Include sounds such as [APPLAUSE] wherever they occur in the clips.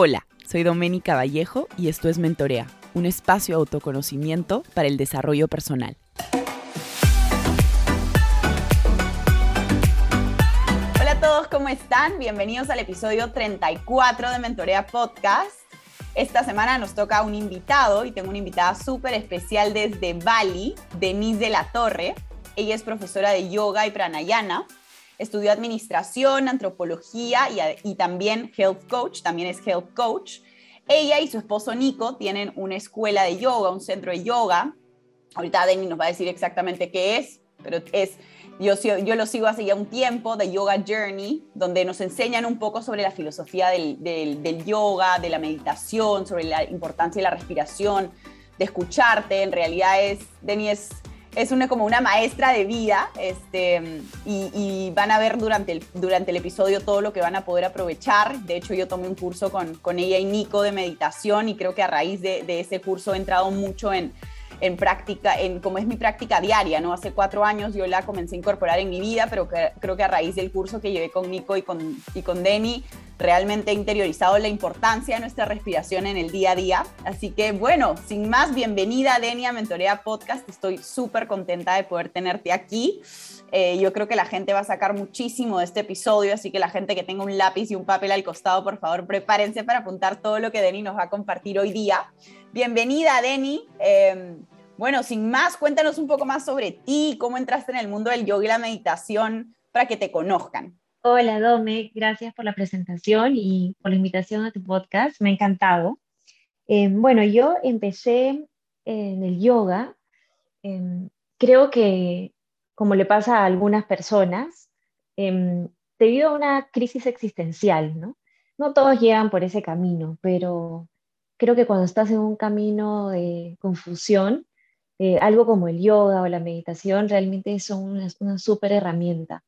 Hola, soy Doménica Vallejo y esto es Mentorea, un espacio de autoconocimiento para el desarrollo personal. Hola a todos, ¿cómo están? Bienvenidos al episodio 34 de Mentorea Podcast. Esta semana nos toca un invitado y tengo una invitada súper especial desde Bali, Denise de la Torre. Ella es profesora de yoga y pranayana. Estudió administración, antropología y, también health coach, también es health coach. Ella y su esposo Nico tienen una escuela de yoga, un centro de yoga. Ahorita Denny nos va a decir exactamente qué es, pero es yo, lo sigo hace ya un tiempo, de Yoga Journey, donde nos enseñan un poco sobre la filosofía del, del, yoga, de la meditación, sobre la importancia de la respiración, de escucharte. En realidad es, Denny es, es una, como una maestra de vida este, y, van a ver durante el, durante el episodio todo lo que van a poder aprovechar. De hecho, yo tomé un curso con, con ella y Nico de meditación y creo que a raíz de, de ese curso he entrado mucho en en práctica, en como es mi práctica diaria, ¿no? Hace cuatro años yo la comencé a incorporar en mi vida, pero creo que a raíz del curso que llevé con Nico y con, y con Denny, realmente interiorizado la importancia de nuestra respiración en el día a día. Así que bueno, sin más, bienvenida a Mentorea Podcast. Estoy súper contenta de poder tenerte aquí. Eh, yo creo que la gente va a sacar muchísimo de este episodio, así que la gente que tenga un lápiz y un papel al costado, por favor, prepárense para apuntar todo lo que Denny nos va a compartir hoy día. Bienvenida, Denny. Em, bueno, sin más, cuéntanos un poco más sobre ti, cómo entraste en el mundo del yoga y la meditación para que te conozcan. Hola, Dome, gracias por la presentación y por la invitación a tu podcast, me ha encantado. Em, bueno, yo empecé en el yoga, em, creo que como le pasa a algunas personas, em, debido a una crisis existencial, ¿no? No todos llegan por ese camino, pero creo que cuando estás en un camino de confusión, eh, algo como el yoga o la meditación realmente son una, una súper herramienta.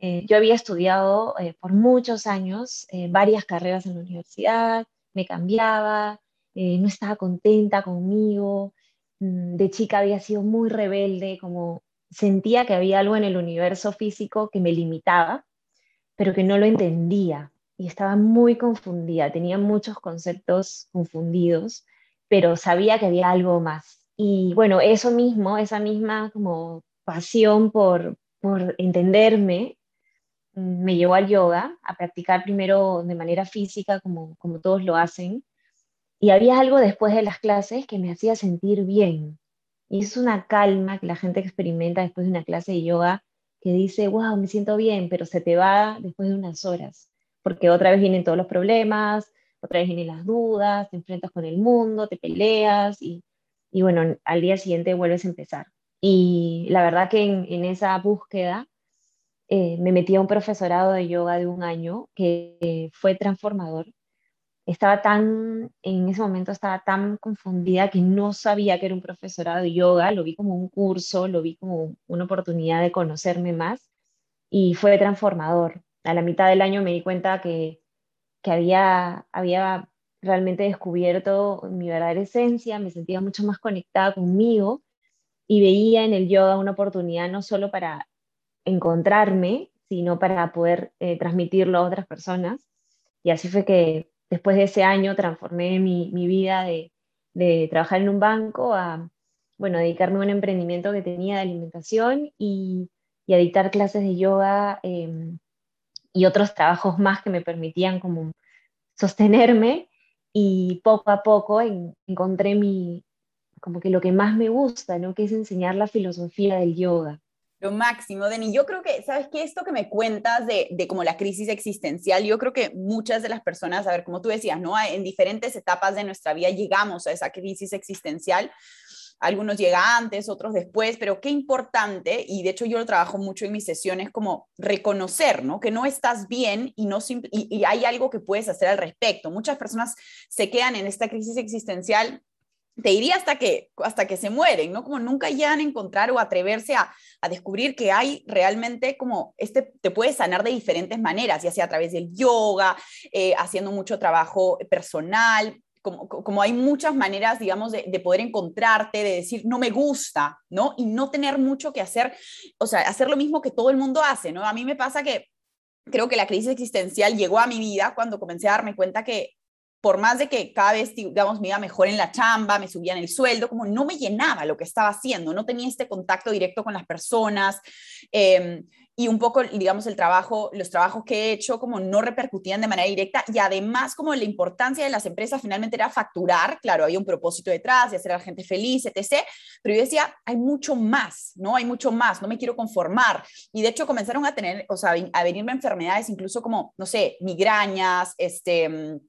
Eh, yo había estudiado eh, por muchos años varias carreras en la universidad, me cambiaba, no estaba contenta conmigo, mm, de chica había sido muy rebelde, como sentía que había algo en el universo físico que me limitaba, pero que no lo entendía y estaba muy confundida, tenía muchos conceptos confundidos, pero sabía que había algo más. Y bueno, eso mismo, esa misma como pasión por, por entenderme, me llevó al yoga, a practicar primero de manera física, como, como todos lo hacen, y había algo después de las clases que me hacía sentir bien, y es una calma que la gente experimenta después de una clase de yoga que dice, wow, me siento bien, pero se te va después de unas horas, porque otra vez vienen todos los problemas, otra vez vienen las dudas, te enfrentas con el mundo, te peleas y, y bueno, al día siguiente vuelves a empezar. Y la verdad que en, esa búsqueda eh, me metí a un profesorado de yoga de un año que fue transformador estaba tan, en ese momento estaba tan confundida que no sabía que era un profesorado de yoga, lo vi como un curso, lo vi como una oportunidad de conocerme más y fue transformador. A la mitad del año me di cuenta que, que había, había realmente descubierto mi verdadera esencia, me sentía mucho más conectada conmigo y veía en el yoga una oportunidad no solo para encontrarme, sino para poder eh, transmitirlo a otras personas. Y así fue que después de ese año transformé mi, vida de, trabajar en un banco a, bueno, dedicarme a un emprendimiento que tenía de alimentación y, a dictar clases de yoga em, y otros trabajos más que me permitían como sostenerme y poco a poco encontré mi, como que lo que más me gusta, ¿no? Que es enseñar la filosofía del yoga. Lo máximo, Deni. Yo creo que, ¿sabes qué? Esto que me cuentas de, de como la crisis existencial, yo creo que muchas de las personas, a ver, como tú decías, ¿no? En diferentes etapas de nuestra vida llegamos a esa crisis existencial. Algunos llegan antes, otros después, pero qué importante, y de hecho yo lo trabajo mucho en mis sesiones, como reconocer, ¿no? Que no estás bien y, no, y, y hay algo que puedes hacer al respecto. Muchas personas se quedan en esta crisis existencial te diría hasta que, hasta que se mueren, ¿no? Como nunca llegan a encontrar o atreverse a, descubrir que hay realmente como, este te puede sanar de diferentes maneras, ya sea a través del yoga, eh, haciendo mucho trabajo personal, como, como, hay muchas maneras, digamos, de, de, poder encontrarte, de decir, no me gusta, ¿no? Y no tener mucho que hacer, o sea, hacer lo mismo que todo el mundo hace, ¿no? A mí me pasa que creo que la crisis existencial llegó a mi vida cuando comencé a darme cuenta que por más de que cada vez, digamos, me iba mejor en la chamba, me subían el sueldo, como no me llenaba lo que estaba haciendo, no tenía este contacto directo con las personas. Eh, y un poco, digamos, el trabajo, los trabajos que he hecho como no repercutían de manera directa y además como la importancia de las empresas finalmente era facturar, claro, había un propósito detrás de hacer a la gente feliz, etc. Pero yo decía, hay mucho más, ¿no? Hay mucho más, no me quiero conformar. Y de hecho comenzaron a tener, o sea, a venirme enfermedades incluso como, no sé, migrañas, este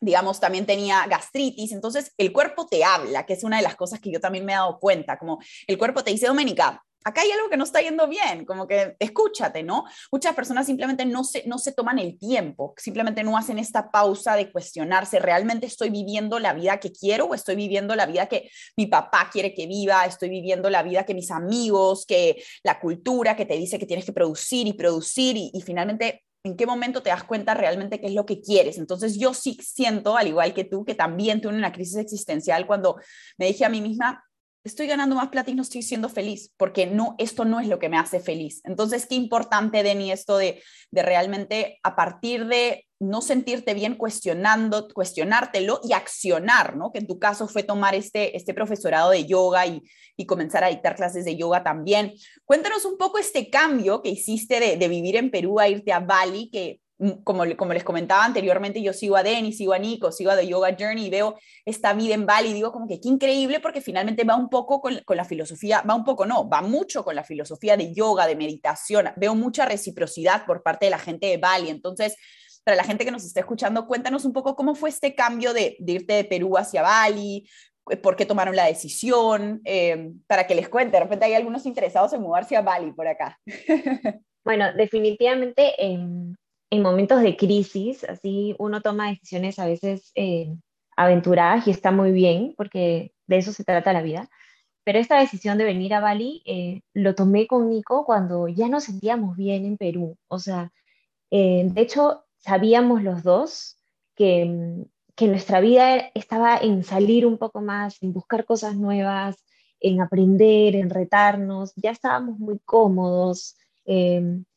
digamos, también tenía gastritis, entonces el cuerpo te habla, que es una de las cosas que yo también me he dado cuenta, como el cuerpo te dice, Doménica, acá hay algo que no está yendo bien, como que escúchate, ¿no? Muchas personas simplemente no se, no se toman el tiempo, simplemente no hacen esta pausa de cuestionarse, ¿realmente estoy viviendo la vida que quiero o estoy viviendo la vida que mi papá quiere que viva? ¿Estoy viviendo la vida que mis amigos, que la cultura que te dice que tienes que producir y producir y, y finalmente en qué momento te das cuenta realmente qué es lo que quieres. Entonces yo sí siento, al igual que tú, que también tuve una crisis existencial cuando me dije a mí misma, estoy ganando más plata y no estoy siendo feliz, porque no, esto no es lo que me hace feliz. Entonces, qué importante, Denny, esto de, de realmente a partir de no sentirte bien cuestionando, cuestionártelo y accionar, ¿no? Que en tu caso fue tomar este, este profesorado de yoga y, y comenzar a dictar clases de yoga también. Cuéntanos un poco este cambio que hiciste de, de vivir en Perú a irte a Bali, que Mm, como, como les comentaba anteriormente, yo sigo a Denis, sigo a Nico, sigo a The Yoga Journey y veo esta vida en Bali y digo como que qué increíble porque finalmente va un poco con, con, la filosofía, va un poco no, va mucho con la filosofía de yoga, de meditación, veo mucha reciprocidad por parte de la gente de Bali, entonces para la gente que nos está escuchando, cuéntanos un poco cómo fue este cambio de, de irte de Perú hacia Bali, eh, por qué tomaron la decisión, eh, para que les cuente, de repente hay algunos interesados en mudarse a Bali por acá. [LAUGHS] Bueno, definitivamente en momentos de crisis, así uno toma decisiones a veces eh, aventuradas y está muy bien, porque de eso se trata la vida. Pero esta decisión de venir a Bali eh, lo tomé con Nico cuando ya nos sentíamos bien en Perú. O sea, eh, de hecho, sabíamos los dos que, mm, que nuestra vida estaba en salir un poco más, en buscar cosas nuevas, en aprender, en retarnos. Ya estábamos muy cómodos.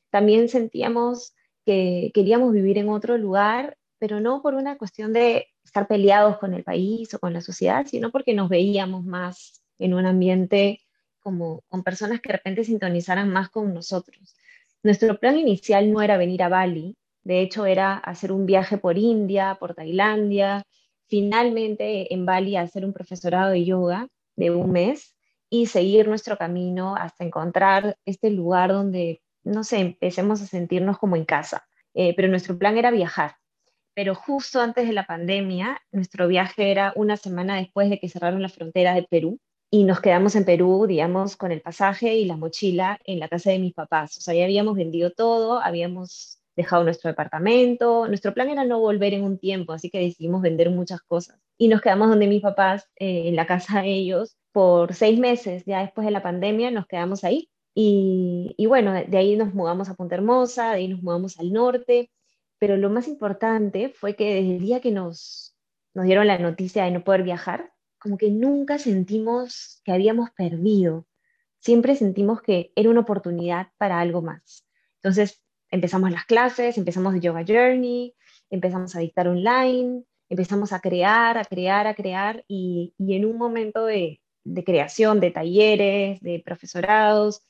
también sentíamos que queríamos vivir en otro lugar, pero no por una cuestión de estar peleados con el país o con la sociedad, sino porque nos veíamos más en un ambiente como con personas que de repente sintonizaran más con nosotros. Nuestro plan inicial no era venir a Bali, de hecho era hacer un viaje por India, por Tailandia, finalmente en Bali hacer un profesorado de yoga de un mes y seguir nuestro camino hasta encontrar este lugar donde no sé, empecemos a sentirnos como en casa. Eh, pero nuestro plan era viajar. Pero justo antes de la pandemia, nuestro viaje era una semana después de que cerraron la frontera de Perú y nos quedamos en Perú, digamos, con el pasaje y la mochila en la casa de mis papás. O sea, ya habíamos vendido todo, habíamos dejado nuestro departamento. Nuestro plan era no volver en un tiempo, así que decidimos vender muchas cosas. Y nos quedamos donde mis papás, eh, en la casa de ellos, por seis meses. Ya después de la pandemia nos quedamos ahí. Y, bueno, de ahí nos mudamos a Punta Hermosa, de ahí nos mudamos al norte, pero lo más importante fue que desde el día que nos, nos dieron la noticia de no poder viajar, como que nunca sentimos que habíamos perdido, siempre sentimos que era una oportunidad para algo más. Entonces empezamos las clases, empezamos Yoga Journey, empezamos a dictar online, empezamos a crear, a crear, a crear y, y en un momento de, de creación, de talleres, de profesorados,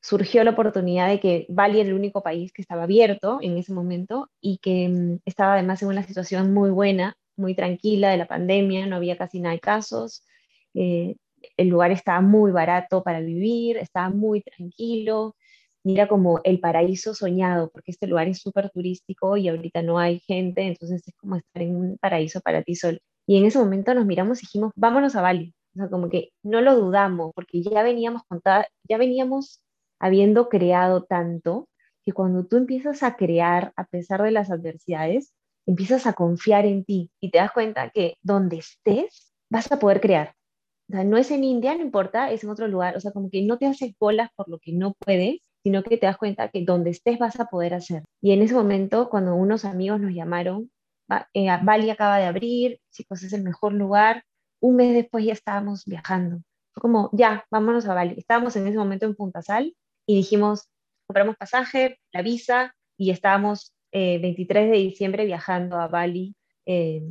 surgió la oportunidad de que Bali era el único país que estaba abierto en ese momento y que mm, estaba además en una situación muy buena, muy tranquila de la pandemia, no había casi nada de casos, eh, el lugar estaba muy barato para vivir, estaba muy tranquilo, mira como el paraíso soñado, porque este lugar es súper turístico y ahorita no hay gente, entonces es como estar en un paraíso para ti solo. Y en ese momento nos miramos y dijimos, vámonos a Bali. O sea, como que no lo dudamos, porque ya veníamos contada, ya veníamos habiendo creado tanto, que cuando tú empiezas a crear a pesar de las adversidades, empiezas a confiar en ti y te das cuenta que donde estés vas a poder crear. O sea, no es en India, no importa, es en otro lugar. O sea, como que no te haces bolas por lo que no puedes, sino que te das cuenta que donde estés vas a poder hacer. Y en ese momento, cuando unos amigos nos llamaron, eh, Bali acaba de abrir, chicos, es el mejor lugar, un mes después ya estábamos viajando. Fue como, ya, vámonos a Bali. Estábamos en ese momento en Punta Sal y dijimos, compramos pasaje, la visa y estábamos 23 eh, de diciembre viajando a Bali. Eh,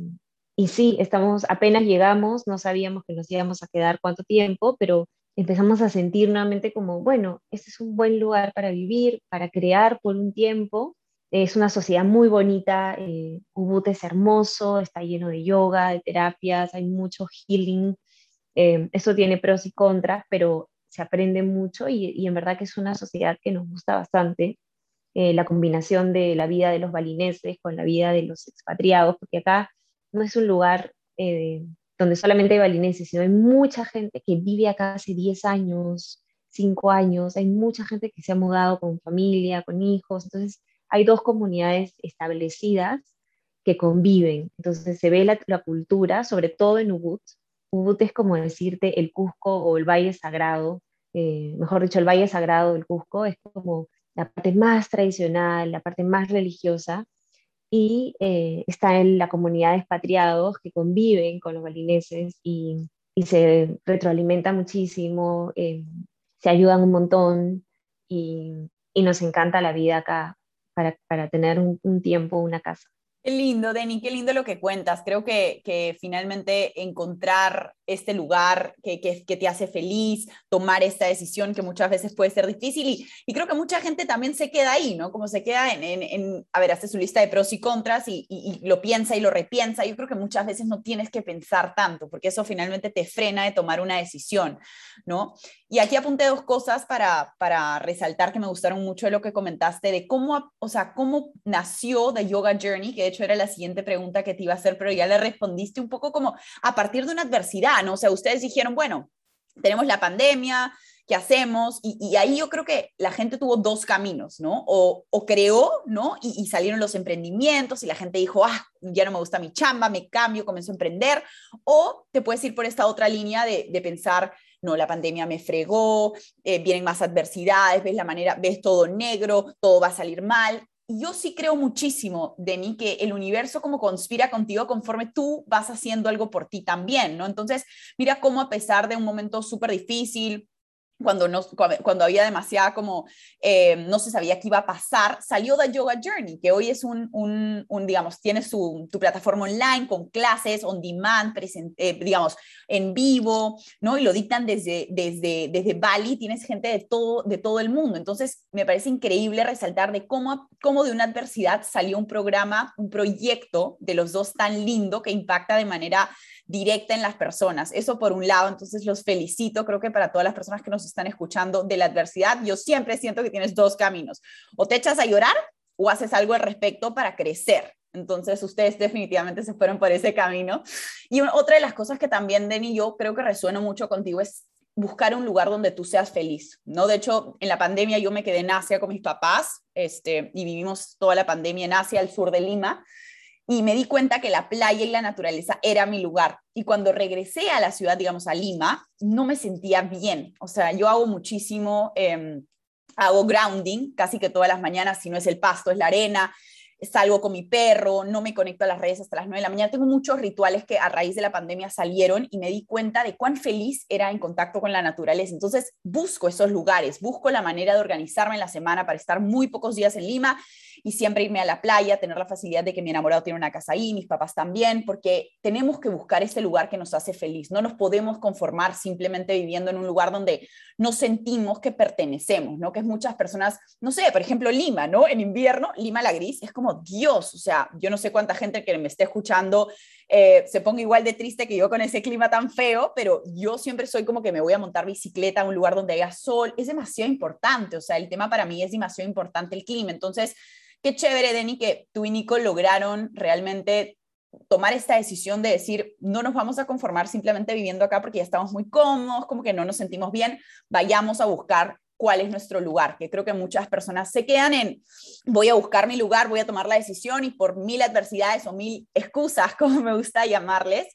y sí, estamos, apenas llegamos, no sabíamos que nos íbamos a quedar cuánto tiempo, pero empezamos a sentir nuevamente como, bueno, este es un buen lugar para vivir, para crear por un tiempo. Es una sociedad muy bonita, eh, Ubud es hermoso, está lleno de yoga, de terapias, hay mucho healing. Eh, eso tiene pros y contras, pero se aprende mucho y, y, en verdad que es una sociedad que nos gusta bastante. Eh, la combinación de la vida de los balineses con la vida de los expatriados, porque acá no es un lugar eh, donde solamente hay balineses, sino hay mucha gente que vive acá hace 10 años, 5 años, hay mucha gente que se ha mudado con familia, con hijos, entonces hay dos comunidades establecidas que conviven, entonces se ve la, la cultura, sobre todo en Ubud, Ubud es como decirte el Cusco o el Valle Sagrado, eh, mejor dicho, el Valle Sagrado del Cusco es como la parte más tradicional, la parte más religiosa, y eh, está en la comunidad de expatriados que conviven con los balineses y, se retroalimentan muchísimo, eh, se ayudan un montón y, y, nos encanta la vida acá para, para tener un, un tiempo, una casa. Qué lindo, Denny, qué lindo lo que cuentas. Creo que, que finalmente encontrar este lugar que, que, que, te hace feliz, tomar esta decisión que muchas veces puede ser difícil y, y creo que mucha gente también se queda ahí, ¿no? Como se queda en, en, en a ver, hace su lista de pros y contras y, y, lo piensa y lo repiensa. Yo creo que muchas veces no tienes que pensar tanto porque eso finalmente te frena de tomar una decisión, ¿no? Y aquí apunté dos cosas para, para resaltar que me gustaron mucho de lo que comentaste, de cómo, o sea, cómo nació The Yoga Journey, que de hecho era la siguiente pregunta que te iba a hacer, pero ya le respondiste un poco como a partir de una adversidad, ¿no? O sea, ustedes dijeron, bueno, tenemos la pandemia, ¿qué hacemos? Y, ahí yo creo que la gente tuvo dos caminos, ¿no? O, o creó, ¿no? Y, salieron los emprendimientos y la gente dijo, ah, ya no me gusta mi chamba, me cambio, comienzo a emprender. O te puedes ir por esta otra línea de, de pensar, no, la pandemia me fregó, eh, vienen más adversidades, ves la manera, ves todo negro, todo va a salir mal. Yo sí creo muchísimo, Denny, que el universo como conspira contigo conforme tú vas haciendo algo por ti también, ¿no? Entonces, mira cómo a pesar de un momento súper difícil, cuando, no, cuando había demasiada como, eh, no se sabía qué iba a pasar, salió The Yoga Journey, que hoy es un, un, digamos, tiene su, tu plataforma online con clases on demand, eh, digamos, en vivo, ¿no? Y lo dictan desde, desde, desde Bali, tienes gente de todo, de todo el mundo. Entonces, me parece increíble resaltar de cómo, cómo de una adversidad salió un programa, un proyecto de los dos tan lindo que impacta de manera directa en las personas. Eso por un lado, entonces los felicito, creo que para todas las personas que nos están escuchando de la adversidad, yo siempre siento que tienes dos caminos, o te echas a llorar o haces algo al respecto para crecer. Entonces ustedes definitivamente se fueron por ese camino. Y otra de las cosas que también, Denny, yo creo que resueno mucho contigo es buscar un lugar donde tú seas feliz, ¿no? De hecho, en la pandemia yo me quedé en Asia con mis papás, este, y vivimos toda la pandemia en Asia, al sur de Lima, y me di cuenta que la playa y la naturaleza era mi lugar. Y cuando regresé a la ciudad, digamos, a Lima, no me sentía bien. O sea, yo hago muchísimo, eh, hago grounding casi que todas las mañanas, si no es el pasto, es la arena, salgo con mi perro, no me conecto a las redes hasta las 9 de la mañana. Tengo muchos rituales que a raíz de la pandemia salieron y me di cuenta de cuán feliz era en contacto con la naturaleza. Entonces busco esos lugares, busco la manera de organizarme en la semana para estar muy pocos días en Lima y siempre irme a la playa, tener la facilidad de que mi enamorado tiene una casa ahí, mis papás también, porque tenemos que buscar ese lugar que nos hace feliz. No nos podemos conformar simplemente viviendo en un lugar donde no sentimos que pertenecemos, ¿no? Que es muchas personas, no sé, por ejemplo, Lima, ¿no? En invierno, Lima la gris es como Dios, o sea, yo no sé cuánta gente que me esté escuchando eh, se ponga igual de triste que yo con ese clima tan feo, pero yo siempre soy como que me voy a montar bicicleta a un lugar donde haya sol, es demasiado importante, o sea, el tema para mí es demasiado importante el clima, entonces, qué chévere, Denny, que tú y Nico lograron realmente tomar esta decisión de decir, no nos vamos a conformar simplemente viviendo acá porque ya estamos muy cómodos, como que no nos sentimos bien, vayamos a buscar cuál es nuestro lugar, que creo que muchas personas se quedan en, voy a buscar mi lugar, voy a tomar la decisión y por mil adversidades o mil excusas, [LAUGHS] como me gusta llamarles,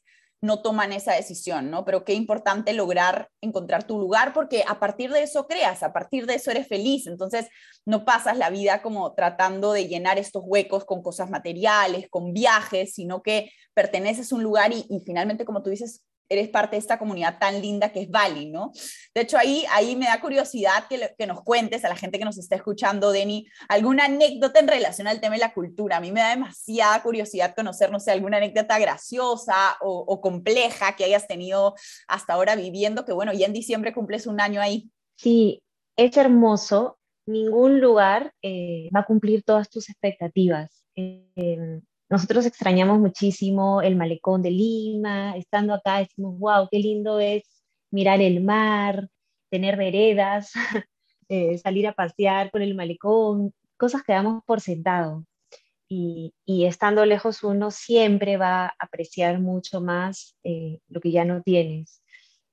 no toman esa decisión, ¿no? Pero qué importante lograr encontrar tu lugar porque a partir de eso creas, a partir de eso eres feliz, entonces no pasas la vida como tratando de llenar estos huecos con cosas materiales, con viajes, sino que perteneces a un lugar y, y finalmente, como tú dices, eres parte de esta comunidad tan linda que es Bali, ¿no? De hecho, ahí, ahí me da curiosidad que, que nos cuentes a la gente que nos está escuchando, Denny, alguna anécdota en relación al tema de la cultura. A mí me da demasiada curiosidad conocer, no sé, alguna anécdota graciosa o, compleja que hayas tenido hasta ahora viviendo, que bueno, ya en diciembre cumples un año ahí. Sí, es hermoso. Ningún lugar eh, va a cumplir todas tus expectativas. Eh, nosotros extrañamos muchísimo el malecón de Lima, estando acá decimos, wow, qué lindo es mirar el mar, tener veredas, [LAUGHS] eh, salir a pasear por el malecón, cosas que damos por sentado. Y, estando lejos uno siempre va a apreciar mucho más eh, lo que ya no tienes.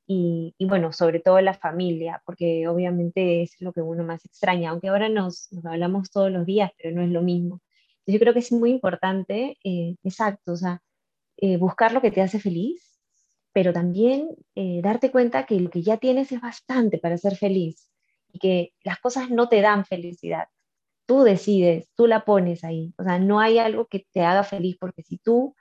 Y, bueno, sobre todo la familia, porque obviamente es lo que uno más extraña, aunque ahora nos, nos hablamos todos los días, pero no es lo mismo. Yo creo que es muy importante, eh, exacto, o sea, eh, buscar lo que te hace feliz, pero también eh, darte cuenta que lo que ya tienes es bastante para ser feliz y que las cosas no te dan felicidad. Tú decides, tú la pones ahí. O sea, no hay algo que te haga feliz porque si tú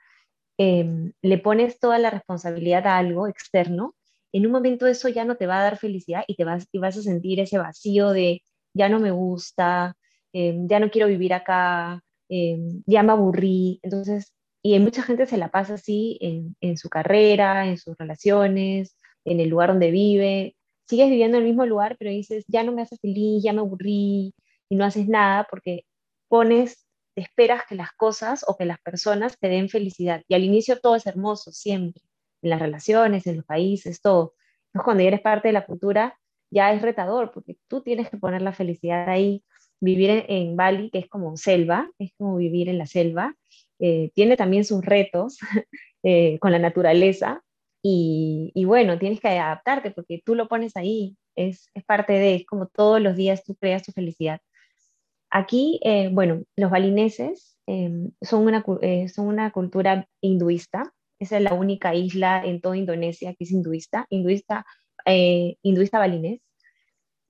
em, le pones toda la responsabilidad a algo externo, en un momento eso ya no te va a dar felicidad y te vas, y vas a sentir ese vacío de ya no me gusta, em, ya no quiero vivir acá, eh, ya me aburrí. Entonces, y mucha gente se la pasa así en, su carrera, en sus relaciones, en el lugar donde vive. Sigues viviendo en el mismo lugar, pero dices, ya no me hace feliz, ya me aburrí, y no haces nada porque pones, esperas que las cosas o que las personas te den felicidad. Y al inicio todo es hermoso, siempre, en las relaciones, en los países, todo. Entonces, cuando ya eres parte de la cultura, ya es retador, porque tú tienes que poner la felicidad ahí, vivir en, Bali, que es como selva, es como vivir en la selva, eh, tiene también sus retos [LAUGHS] eh, con la naturaleza y, bueno, tienes que adaptarte porque tú lo pones ahí, es, parte de, es como todos los días tú creas tu felicidad. Aquí, eh, bueno, los balineses em, son, una, son una cultura hinduista, esa es la única isla en toda Indonesia que es hinduista, hinduista, hinduista balinés.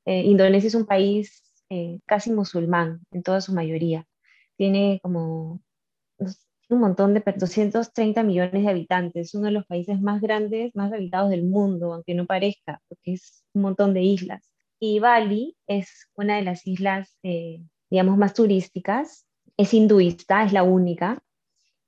Indonesia es un país eh, casi musulmán en toda su mayoría. Tiene como un montón de 230 millones de habitantes, uno de los países más grandes, más habitados del mundo, aunque no parezca, porque es un montón de islas. Y Bali es una de las islas, eh, digamos, más turísticas, es hinduista, es la única,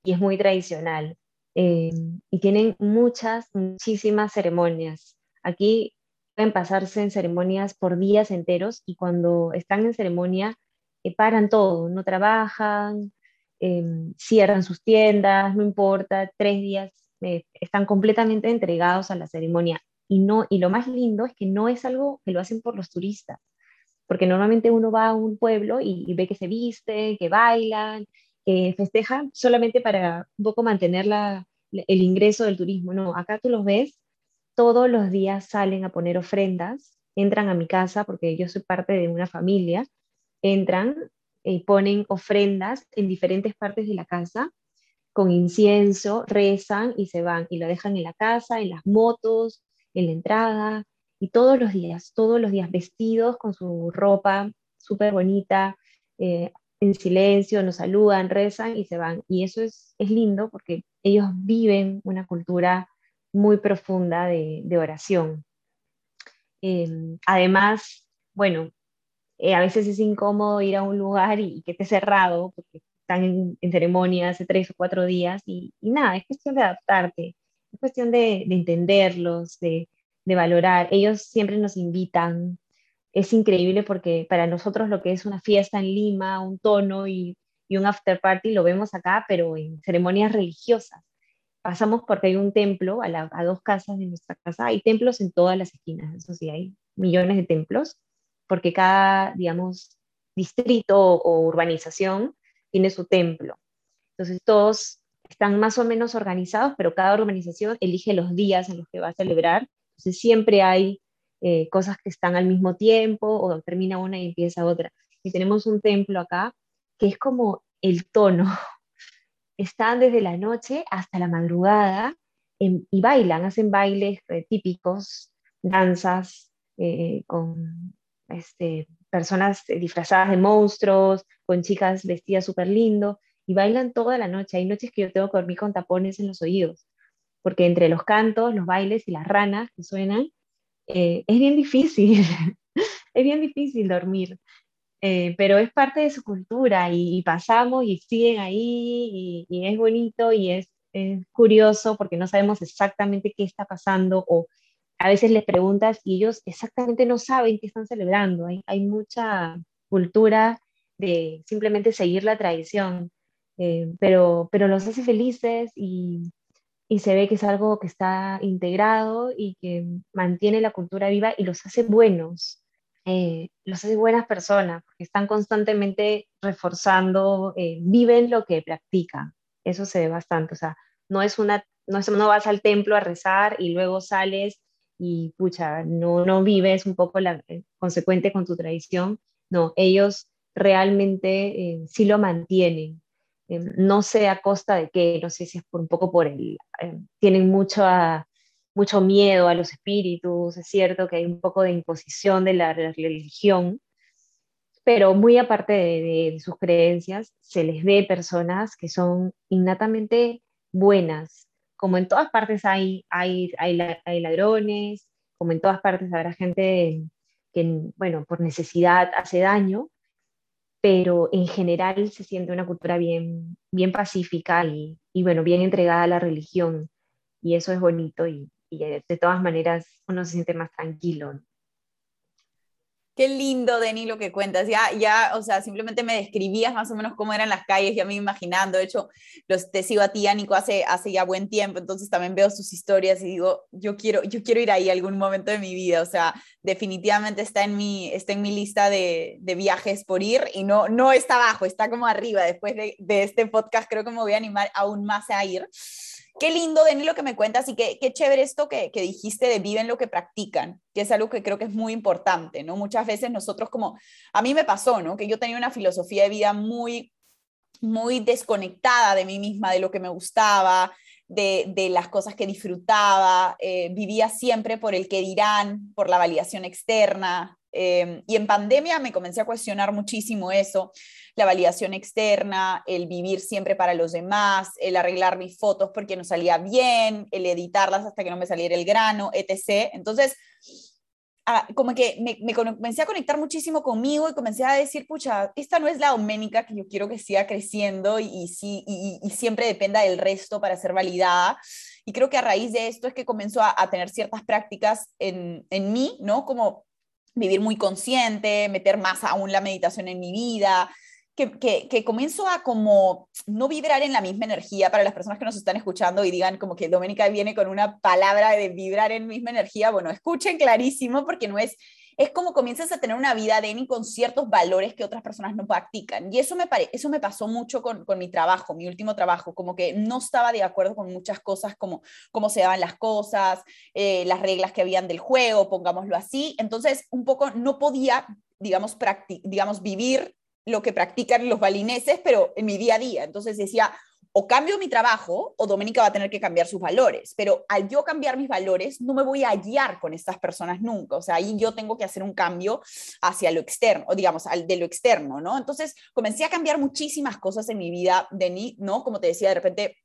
y es muy tradicional. Eh, y tienen muchas, muchísimas ceremonias. Aquí pueden pasarse en ceremonias por días enteros y cuando están en ceremonia eh, paran todo, no trabajan, em, cierran sus tiendas, no importa, tres días eh, están completamente entregados a la ceremonia. Y, no, y lo más lindo es que no es algo que lo hacen por los turistas, porque normalmente uno va a un pueblo y, ve que se viste, que bailan, que festejan solamente para un poco mantener la, el ingreso del turismo. No, acá tú los ves todos los días salen a poner ofrendas, entran a mi casa porque yo soy parte de una familia, entran y ponen ofrendas en diferentes partes de la casa con incienso, rezan y se van y lo dejan en la casa, en las motos, en la entrada y todos los días, todos los días vestidos con su ropa súper bonita, eh, en silencio, nos saludan, rezan y se van. Y eso es, es lindo porque ellos viven una cultura muy profunda de, oración. Em, además, bueno, eh, a veces es incómodo ir a un lugar y, que esté cerrado, porque están en, ceremonia hace tres o cuatro días, y, nada, es cuestión de adaptarte, es cuestión de, entenderlos, de, valorar. Ellos siempre nos invitan, es increíble porque para nosotros lo que es una fiesta en Lima, un tono y un after party lo vemos acá, pero en ceremonias religiosas pasamos porque hay un templo a, dos casas de nuestra casa. Hay templos en todas las esquinas, eso sí, hay millones de templos, porque cada, digamos, distrito o urbanización tiene su templo. Entonces todos están más o menos organizados, pero cada urbanización elige los días en los que va a celebrar. Entonces siempre hay eh, cosas que están al mismo tiempo o termina una y empieza otra. Y tenemos un templo acá que es como el tono están desde la noche hasta la madrugada y bailan, hacen bailes típicos, danzas eh, con este, personas disfrazadas de monstruos, con chicas vestidas súper lindo, y bailan toda la noche. Hay noches que yo tengo que dormir con tapones en los oídos, porque entre los cantos, los bailes y las ranas que suenan, eh, es bien difícil, [LAUGHS] es bien difícil dormir. Eh, pero es parte de su cultura y, pasamos y siguen ahí y, es bonito y es, curioso porque no sabemos exactamente qué está pasando o a veces les preguntas y ellos exactamente no saben qué están celebrando. Hay, hay mucha cultura de simplemente seguir la tradición, eh, pero, pero los hace felices y, y se ve que es algo que está integrado y que mantiene la cultura viva y los hace buenos. Eh, los hace buenas personas, porque están constantemente reforzando, eh, viven lo que practican. Eso se ve bastante. O sea, no es una, no, es, no vas al templo a rezar y luego sales y pucha, no, no vives un poco la, eh, consecuente con tu tradición. No, ellos realmente sí lo mantienen. no sé a costa de qué, no sé si es un poco por el, tienen mucha mucho miedo a los espíritus, es cierto que hay un poco de imposición de la, religión, pero muy aparte de, sus creencias, se les ve personas que son innatamente buenas. Como en todas partes hay, hay, hay, hay ladrones, como en todas partes habrá gente que, bueno, por necesidad hace daño, pero en general se siente una cultura bien, bien pacífica y, y, bueno, bien entregada a la religión. Y eso es bonito y, y de todas maneras uno se siente más tranquilo. Qué lindo, Denny, lo que cuentas. Ya, ya, o sea, simplemente me describías más o menos cómo eran las calles, ya me imaginando. De hecho, los, te sigo a ti, Nico, hace, hace ya buen tiempo, entonces también veo sus historias y digo, yo quiero, yo quiero ir ahí algún momento de mi vida. O sea, definitivamente está en mi, está en mi lista de, de viajes por ir y no, no está abajo, está como arriba. Después de, de este podcast, creo que me voy a animar aún más a ir. Qué lindo, Denny, lo que me cuentas y qué, qué chévere esto que, que, dijiste de viven lo que practican, que es algo que creo que es muy importante, ¿no? Muchas veces nosotros como, a mí me pasó, ¿no? Que yo tenía una filosofía de vida muy, muy desconectada de mí misma, de lo que me gustaba, de, de las cosas que disfrutaba, eh, vivía siempre por el que dirán, por la validación externa, eh, y en pandemia me comencé a cuestionar muchísimo eso la validación externa, el vivir siempre para los demás, el arreglar mis fotos porque no salía bien, el editarlas hasta que no me saliera el grano, etc. Entonces, ah, como que me, comencé a conectar muchísimo conmigo y comencé a decir, pucha, esta no es la doménica que yo quiero que siga creciendo y, y, y, siempre dependa del resto para ser validada. Y creo que a raíz de esto es que comenzó a, a tener ciertas prácticas en, en mí, ¿no? Como vivir muy consciente, meter más aún la meditación en mi vida, que, que, comienzo a como no vibrar en la misma energía para las personas que nos están escuchando y digan como que Doménica viene con una palabra de vibrar en misma energía, bueno, escuchen clarísimo porque no es, es como comienzas a tener una vida, Denny, con ciertos valores que otras personas no practican. Y eso me, pare, eso me pasó mucho con, con, mi trabajo, mi último trabajo, como que no estaba de acuerdo con muchas cosas, como cómo se daban las cosas, eh, las reglas que habían del juego, pongámoslo así. Entonces, un poco no podía digamos, digamos, vivir lo que practican los balineses, pero en mi día a día. Entonces decía, o cambio mi trabajo o Doménica va a tener que cambiar sus valores, pero al yo cambiar mis valores no me voy a guiar con estas personas nunca, o sea, ahí yo tengo que hacer un cambio hacia lo externo, o digamos, al de lo externo, ¿no? Entonces comencé a cambiar muchísimas cosas en mi vida, Denis, ¿no? Como te decía, de repente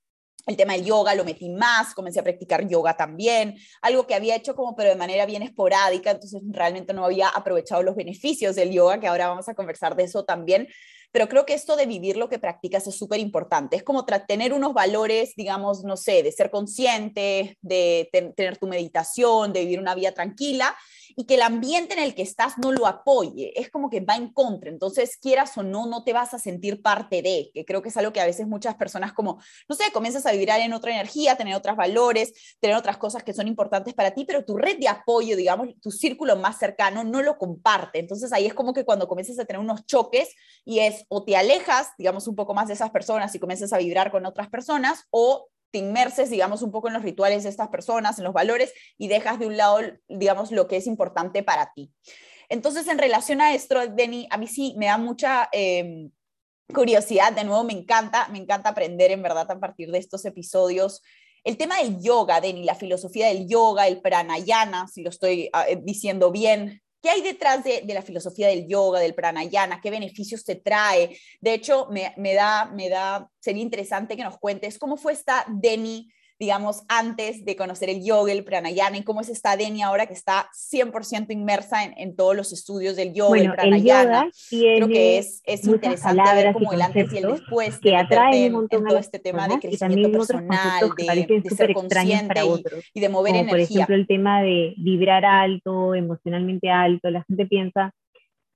el tema del yoga lo metí más, comencé a practicar yoga también, algo que había hecho como pero de manera bien esporádica, entonces realmente no había aprovechado los beneficios del yoga, que ahora vamos a conversar de eso también, pero creo que esto de vivir lo que practicas es súper importante, es como tener unos valores, digamos, no sé, de ser consciente, de tener tu meditación, de vivir una vida tranquila y que el ambiente en el que estás no lo apoye, es como que va en contra, entonces quieras o no, no te vas a sentir parte de, que creo que es algo que a veces muchas personas como, no sé, comienzas a vibrar en otra energía, tener otros valores, tener otras cosas que son importantes para ti, pero tu red de apoyo, digamos, tu círculo más cercano no lo comparte, entonces ahí es como que cuando comienzas a tener unos choques y es o te alejas, digamos, un poco más de esas personas y comienzas a vibrar con otras personas o te inmerses, digamos, un poco en los rituales de estas personas, en los valores, y dejas de un lado, digamos, lo que es importante para ti. Entonces, en relación a esto, Denny, a mí sí me da mucha em, curiosidad, de nuevo me encanta, me encanta aprender en verdad a partir de estos episodios. El tema del yoga, Denny, la filosofía del yoga, el pranayana, si lo estoy ah, eh, diciendo bien, ¿Qué hay detrás de, la filosofía del yoga, del pranayana? ¿Qué beneficios te trae? De hecho, me, da, me da, sería interesante que nos cuentes cómo fue esta Deni digamos, antes de conocer el yoga, el pranayama, y cómo es esta Deni ahora que está 100% inmersa en, todos los estudios del yoga, el pranayama. Creo que es, es interesante ver como el antes y el después que un montón en todo este tema de crecimiento personal, de, de ser consciente y, de mover energía. Por ejemplo, el tema de vibrar alto, emocionalmente alto, la gente piensa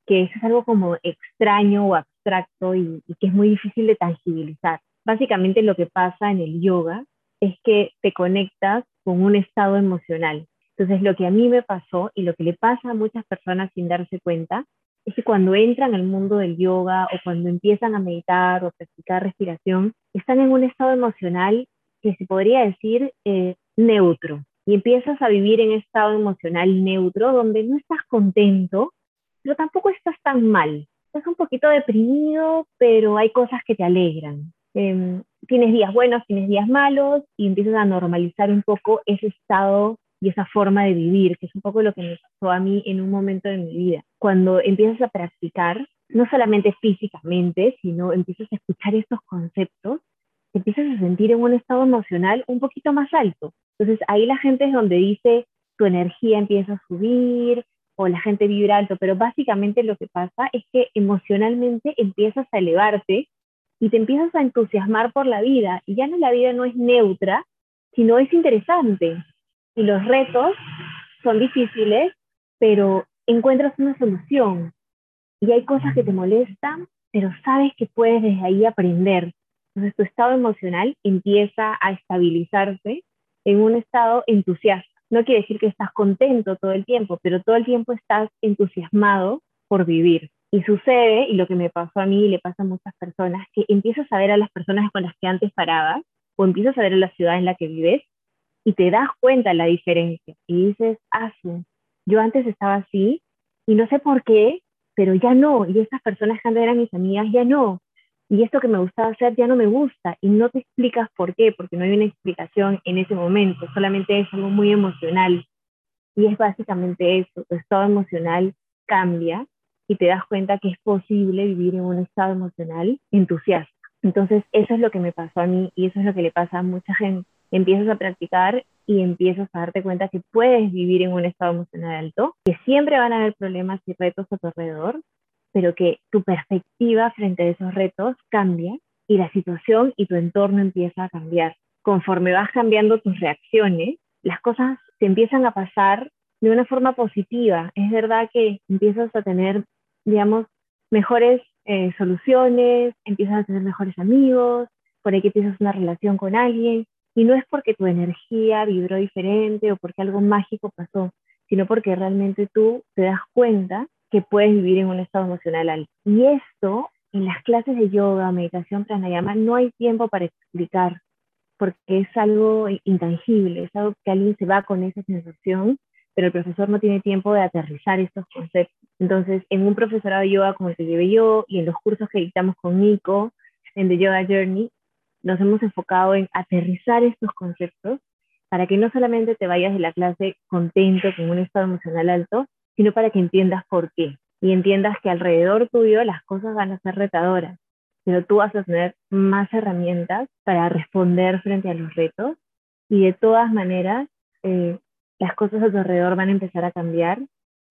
que eso es algo como extraño o abstracto y, y que es muy difícil de tangibilizar. Básicamente lo que pasa en el yoga es que te conectas con un estado emocional. Entonces, lo que a mí me pasó y lo que le pasa a muchas personas sin darse cuenta es que cuando entran al mundo del yoga o cuando empiezan a meditar o practicar respiración, están en un estado emocional que se podría decir eh, neutro. Y empiezas a vivir en estado emocional neutro donde no estás contento, pero tampoco estás tan mal. Estás un poquito deprimido, pero hay cosas que te alegran. Em, tienes días buenos, tienes días malos y empiezas a normalizar un poco ese estado y esa forma de vivir, que es un poco lo que me pasó a mí en un momento de mi vida. Cuando empiezas a practicar, no solamente físicamente, sino empiezas a escuchar estos conceptos, empiezas a sentir en un estado emocional un poquito más alto. Entonces ahí la gente es donde dice tu energía empieza a subir o la gente vibra alto, pero básicamente lo que pasa es que emocionalmente empiezas a elevarte y te empiezas a entusiasmar por la vida. Y ya no la vida no es neutra, sino es interesante. Y los retos son difíciles, pero encuentras una solución. Y hay cosas que te molestan, pero sabes que puedes desde ahí aprender. Entonces tu estado emocional empieza a estabilizarse en un estado entusiasta. No quiere decir que estás contento todo el tiempo, pero todo el tiempo estás entusiasmado por vivir. Y sucede, y lo que me pasó a mí y le pasa a muchas personas, que empiezas a ver a las personas con las que antes parabas, o empiezas a ver a la ciudad en la que vives, y te das cuenta de la diferencia. Y dices, ah, yo antes estaba así, y no sé por qué, pero ya no. Y estas personas que antes eran mis amigas, ya no. Y esto que me gustaba hacer ya no me gusta. Y no te explicas por qué, porque no hay una explicación en ese momento, solamente es algo muy emocional. Y es básicamente eso, tu estado emocional cambia y te das cuenta que es posible vivir en un estado emocional entusiasta. Entonces, eso es lo que me pasó a mí y eso es lo que le pasa a mucha gente. Empiezas a practicar y empiezas a darte cuenta que puedes vivir en un estado emocional alto, que siempre van a haber problemas y retos a tu alrededor, pero que tu perspectiva frente a esos retos cambia y la situación y tu entorno empieza a cambiar. Conforme vas cambiando tus reacciones, las cosas te empiezan a pasar de una forma positiva. Es verdad que empiezas a tener, digamos, mejores eh, soluciones, empiezas a tener mejores amigos, por ahí que tienes una relación con alguien, y no es porque tu energía vibró diferente o porque algo mágico pasó, sino porque realmente tú te das cuenta que puedes vivir en un estado emocional alto. Y esto, en las clases de yoga, meditación, pranayama, no hay tiempo para explicar, porque es algo intangible, es algo que alguien se va con esa sensación pero el profesor no tiene tiempo de aterrizar estos conceptos. Entonces, en un profesorado de yoga como el que llevé yo y en los cursos que dictamos con Nico en The Yoga Journey, nos hemos enfocado en aterrizar estos conceptos para que no solamente te vayas de la clase contento, con un estado emocional alto, sino para que entiendas por qué y entiendas que alrededor tuyo las cosas van a ser retadoras, pero tú vas a tener más herramientas para responder frente a los retos y de todas maneras eh, las cosas a tu alrededor van a empezar a cambiar,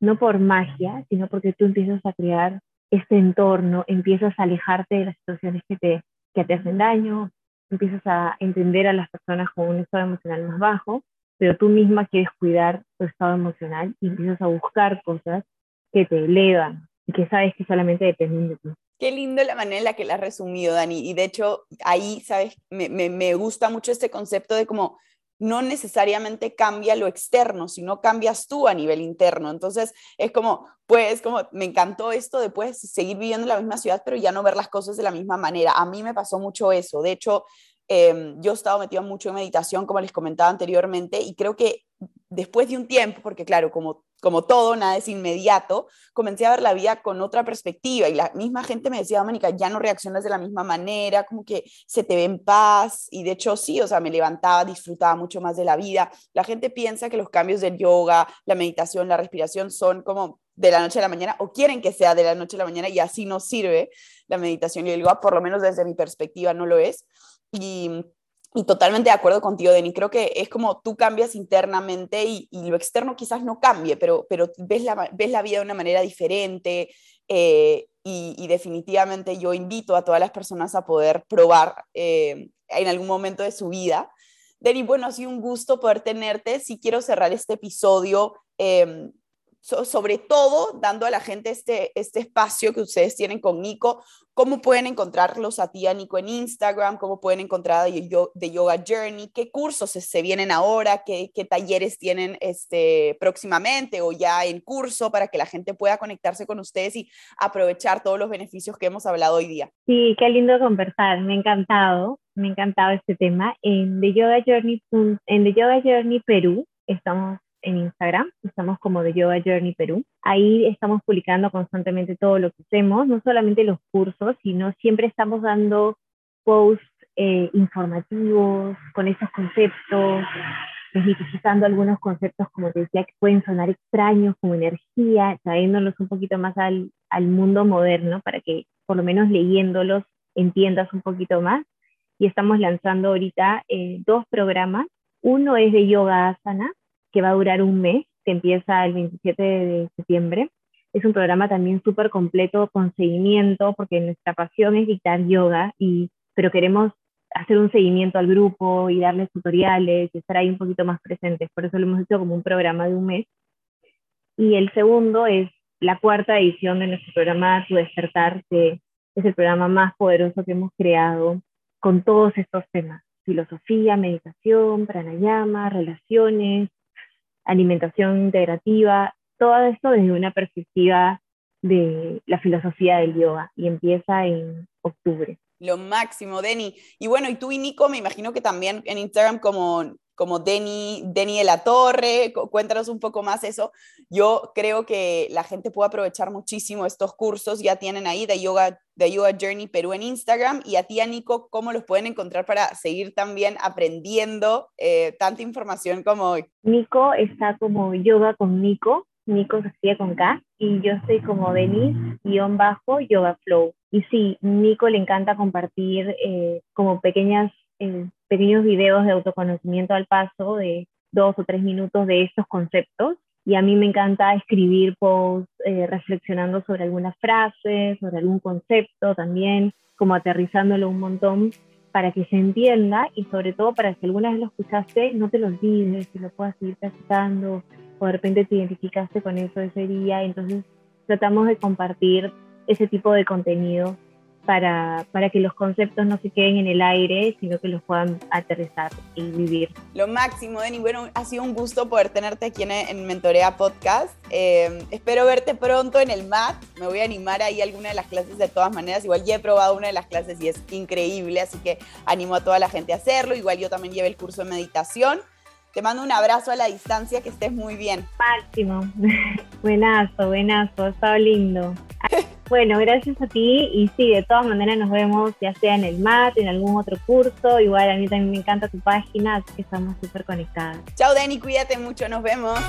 no por magia, sino porque tú empiezas a crear este entorno, empiezas a alejarte de las situaciones que te, que te hacen daño, empiezas a entender a las personas con un estado emocional más bajo, pero tú misma quieres cuidar tu estado emocional y empiezas a buscar cosas que te elevan y que sabes que solamente dependen de ti. Qué lindo la manera en la que la has resumido, Dani. Y de hecho, ahí, ¿sabes? Me, me, me gusta mucho este concepto de como no necesariamente cambia lo externo, sino cambias tú a nivel interno. Entonces es como, pues, como me encantó esto de pues, seguir viviendo en la misma ciudad, pero ya no ver las cosas de la misma manera. A mí me pasó mucho eso. De hecho, em, yo he estado metida mucho en meditación, como les comentaba anteriormente, y creo que después de un tiempo, porque claro, como, como todo, nada es inmediato, comencé a ver la vida con otra perspectiva y la misma gente me decía, Mónica, ya no reaccionas de la misma manera, como que se te ve en paz y de hecho sí, o sea, me levantaba, disfrutaba mucho más de la vida. La gente piensa que los cambios del yoga, la meditación, la respiración son como de la noche a la mañana o quieren que sea de la noche a la mañana y así no sirve la meditación y el yoga, por lo menos desde mi perspectiva no lo es. Y y totalmente de acuerdo contigo, Denny. Creo que es como tú cambias internamente y, lo externo quizás no cambie, pero, pero ves, la, ves la vida de una manera diferente. Eh, y, definitivamente yo invito a todas las personas a poder probar eh, en algún momento de su vida. Denny, bueno, ha sido un gusto poder tenerte. Si quiero cerrar este episodio, sobre todo dando a la gente este, este espacio que ustedes tienen con Nico, cómo pueden encontrarlos a ti, a Nico, en Instagram, cómo pueden encontrar de Yoga Journey, qué cursos se vienen ahora, qué, qué, talleres tienen este, próximamente o ya en curso para que la gente pueda conectarse con ustedes y aprovechar todos los beneficios que hemos hablado hoy día. Sí, qué lindo conversar, me ha encantado, me ha encantado este tema. En The Yoga Journey, en The Yoga Journey Perú estamos en Instagram, estamos como de Yoga Journey Perú. Ahí estamos publicando constantemente todo lo que hacemos, no solamente los cursos, sino siempre estamos dando posts eh, informativos con esos conceptos, desmitificando algunos conceptos, como te decía, que pueden sonar extraños, como energía, trayéndolos un poquito más al, al mundo moderno para que por lo menos leyéndolos entiendas un poquito más. Y estamos lanzando ahorita eh, dos programas. Uno es de yoga asana, que va a durar un mes, que empieza el 27 de septiembre. Es un programa también súper completo con seguimiento, porque nuestra pasión es dictar yoga, y, pero queremos hacer un seguimiento al grupo y darles tutoriales y estar ahí un poquito más presentes. Por eso lo hemos hecho como un programa de un mes. Y el segundo es la cuarta edición de nuestro programa Tu Despertar, que es el programa más poderoso que hemos creado con todos estos temas. Filosofía, meditación, pranayama, relaciones, alimentación integrativa, todo esto desde una perspectiva de la filosofía del yoga y empieza en octubre. Lo máximo, Denny. Y bueno, y tú y Nico, me imagino que también en Instagram como como Denny, Denny de la Torre, cuéntanos un poco más eso. Yo creo que la gente puede aprovechar muchísimo estos cursos, ya tienen ahí de Yoga, de Yoga Journey Perú en Instagram y a ti, Nico, ¿cómo los pueden encontrar para seguir también aprendiendo eh, tanta información como hoy? Nico está como Yoga con Nico, Nico se escribe con K, y yo estoy como Denis, guion bajo, Yoga Flow. Y sí, Nico le encanta compartir eh, como pequeñas pequeños videos de autoconocimiento al paso de dos o tres minutos de estos conceptos. Y a mí me encanta escribir posts eh, reflexionando sobre algunas frases, sobre algún concepto también, como aterrizándolo un montón para que se entienda y sobre todo para que alguna vez lo escuchaste no te lo olvides, y lo puedas seguir practicando o de repente te identificaste con eso ese día. Entonces tratamos de compartir ese tipo de contenido para, para, que los conceptos no se queden en el aire, sino que los puedan aterrizar y vivir. Lo máximo, Denny. Bueno, ha sido un gusto poder tenerte aquí en, Mentorea Podcast. Eh, espero verte pronto en el MAT. Me voy a animar ahí a alguna de las clases de todas maneras. Igual ya he probado una de las clases y es increíble, así que animo a toda la gente a hacerlo. Igual yo también llevé el curso de meditación. Te mando un abrazo a la distancia, que estés muy bien. Máximo. [LAUGHS] buenazo, buenazo, estado lindo. [LAUGHS] Bueno, gracias a ti y sí, de todas maneras nos vemos ya sea en el MAT, en algún otro curso, igual a mí también me encanta tu página, así que estamos súper conectadas. Chao Dani, cuídate mucho, nos vemos.